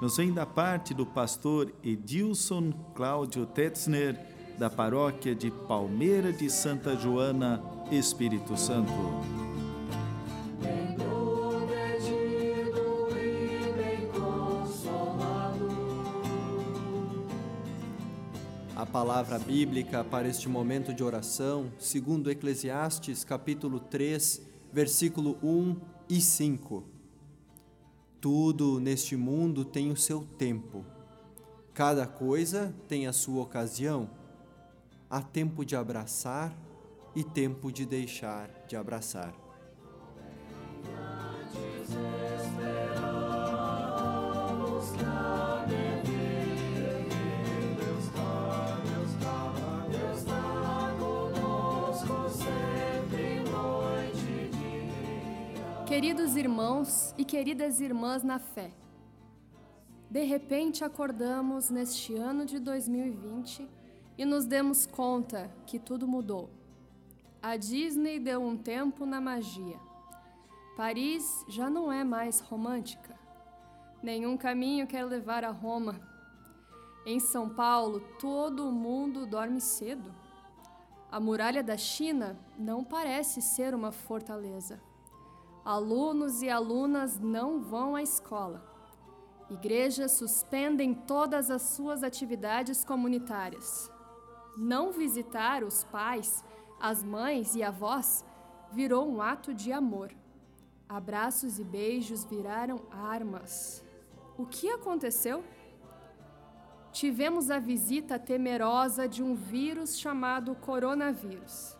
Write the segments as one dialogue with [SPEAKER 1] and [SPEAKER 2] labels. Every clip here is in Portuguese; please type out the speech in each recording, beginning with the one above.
[SPEAKER 1] nos vem da parte do pastor Edilson Cláudio Tetzner, da paróquia de Palmeira de Santa Joana, Espírito Santo.
[SPEAKER 2] A palavra bíblica para este momento de oração, segundo Eclesiastes, capítulo 3, versículo 1 e 5. Tudo neste mundo tem o seu tempo. Cada coisa tem a sua ocasião. Há tempo de abraçar e tempo de deixar de abraçar.
[SPEAKER 3] Queridos irmãos e queridas irmãs na fé, de repente acordamos neste ano de 2020 e nos demos conta que tudo mudou. A Disney deu um tempo na magia. Paris já não é mais romântica. Nenhum caminho quer levar a Roma. Em São Paulo, todo mundo dorme cedo. A muralha da China não parece ser uma fortaleza. Alunos e alunas não vão à escola. Igrejas suspendem todas as suas atividades comunitárias. Não visitar os pais, as mães e avós virou um ato de amor. Abraços e beijos viraram armas. O que aconteceu? Tivemos a visita temerosa de um vírus chamado coronavírus.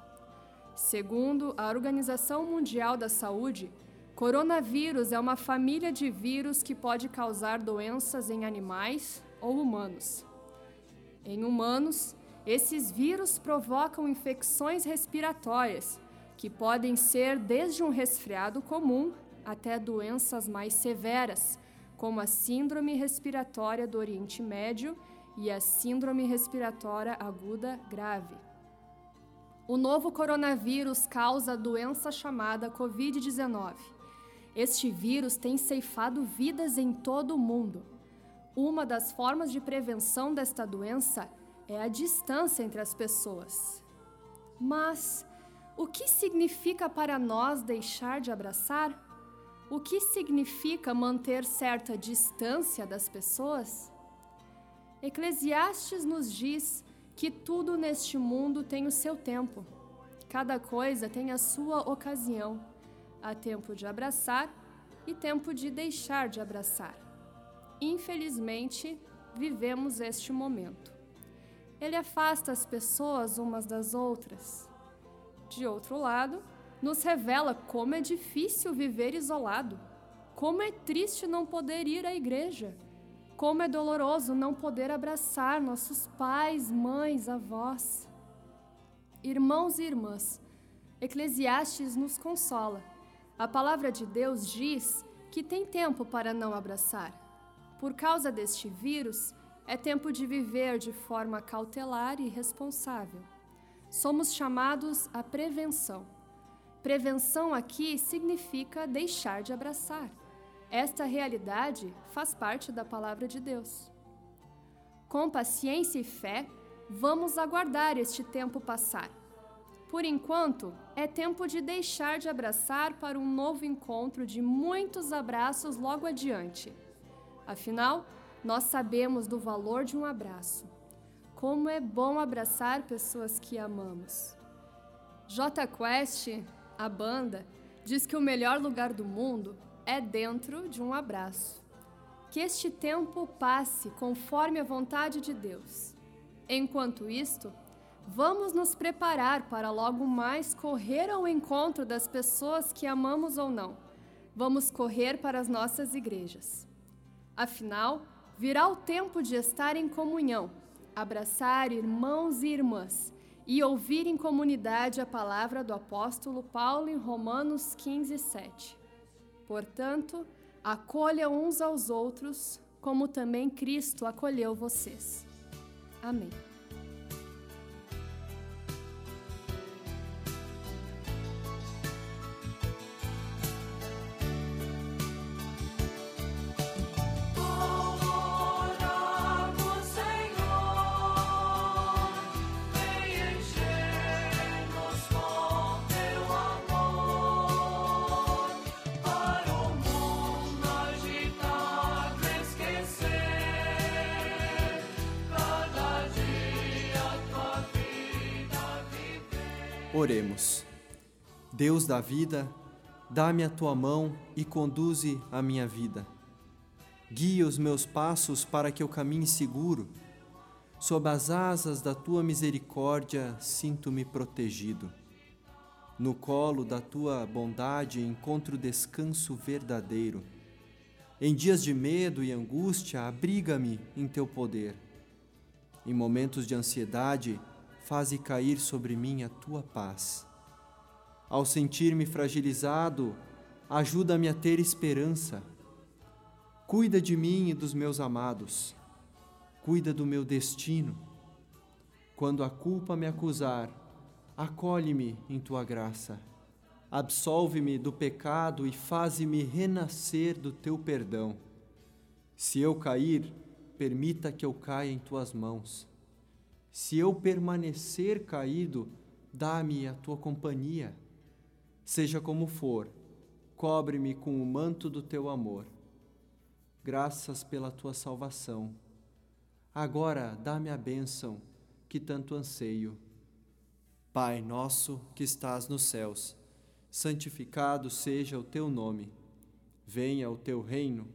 [SPEAKER 3] Segundo a Organização Mundial da Saúde, coronavírus é uma família de vírus que pode causar doenças em animais ou humanos. Em humanos, esses vírus provocam infecções respiratórias, que podem ser desde um resfriado comum até doenças mais severas, como a Síndrome Respiratória do Oriente Médio e a Síndrome Respiratória Aguda Grave. O novo coronavírus causa a doença chamada Covid-19. Este vírus tem ceifado vidas em todo o mundo. Uma das formas de prevenção desta doença é a distância entre as pessoas. Mas o que significa para nós deixar de abraçar? O que significa manter certa distância das pessoas? Eclesiastes nos diz que tudo neste mundo tem o seu tempo. Cada coisa tem a sua ocasião. Há tempo de abraçar e tempo de deixar de abraçar. Infelizmente, vivemos este momento. Ele afasta as pessoas umas das outras. De outro lado, nos revela como é difícil viver isolado, como é triste não poder ir à igreja como é doloroso não poder abraçar nossos pais, mães, avós. Irmãos e irmãs, Eclesiastes nos consola. A palavra de Deus diz que tem tempo para não abraçar. Por causa deste vírus, é tempo de viver de forma cautelar e responsável. Somos chamados à prevenção. Prevenção aqui significa deixar de abraçar. Esta realidade faz parte da palavra de Deus. Com paciência e fé, vamos aguardar este tempo passar. Por enquanto, é tempo de deixar de abraçar para um novo encontro de muitos abraços logo adiante. Afinal, nós sabemos do valor de um abraço. Como é bom abraçar pessoas que amamos. J Quest, a banda, diz que o melhor lugar do mundo é dentro de um abraço. Que este tempo passe conforme a vontade de Deus. Enquanto isto, vamos nos preparar para logo mais correr ao encontro das pessoas que amamos ou não. Vamos correr para as nossas igrejas. Afinal, virá o tempo de estar em comunhão. abraçar irmãos e irmãs e ouvir em comunidade a palavra do apóstolo Paulo em Romanos 15, 7. Portanto, acolha uns aos outros, como também Cristo acolheu vocês. Amém.
[SPEAKER 2] Oremos. Deus da vida, dá-me a tua mão e conduze a minha vida. Guia os meus passos para que eu caminhe seguro. Sob as asas da tua misericórdia, sinto-me protegido. No colo da tua bondade encontro descanso verdadeiro. Em dias de medo e angústia, abriga-me em teu poder. Em momentos de ansiedade, faze cair sobre mim a tua paz. Ao sentir-me fragilizado, ajuda-me a ter esperança. Cuida de mim e dos meus amados. Cuida do meu destino. Quando a culpa me acusar, acolhe-me em tua graça. Absolve-me do pecado e faze-me renascer do teu perdão. Se eu cair, permita que eu caia em tuas mãos. Se eu permanecer caído, dá-me a tua companhia. Seja como for, cobre-me com o manto do teu amor. Graças pela tua salvação. Agora dá-me a bênção que tanto anseio. Pai nosso que estás nos céus, santificado seja o teu nome. Venha o teu reino.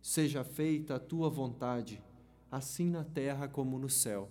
[SPEAKER 2] Seja feita a tua vontade, assim na terra como no céu.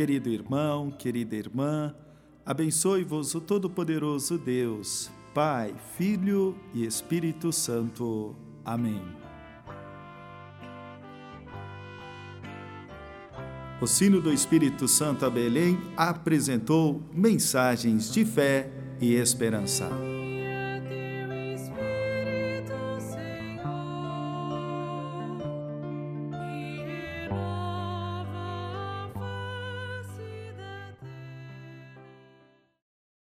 [SPEAKER 1] Querido irmão, querida irmã, abençoe-vos o Todo-Poderoso Deus, Pai, Filho e Espírito Santo. Amém. O sino do Espírito Santo a Belém apresentou mensagens de fé e esperança.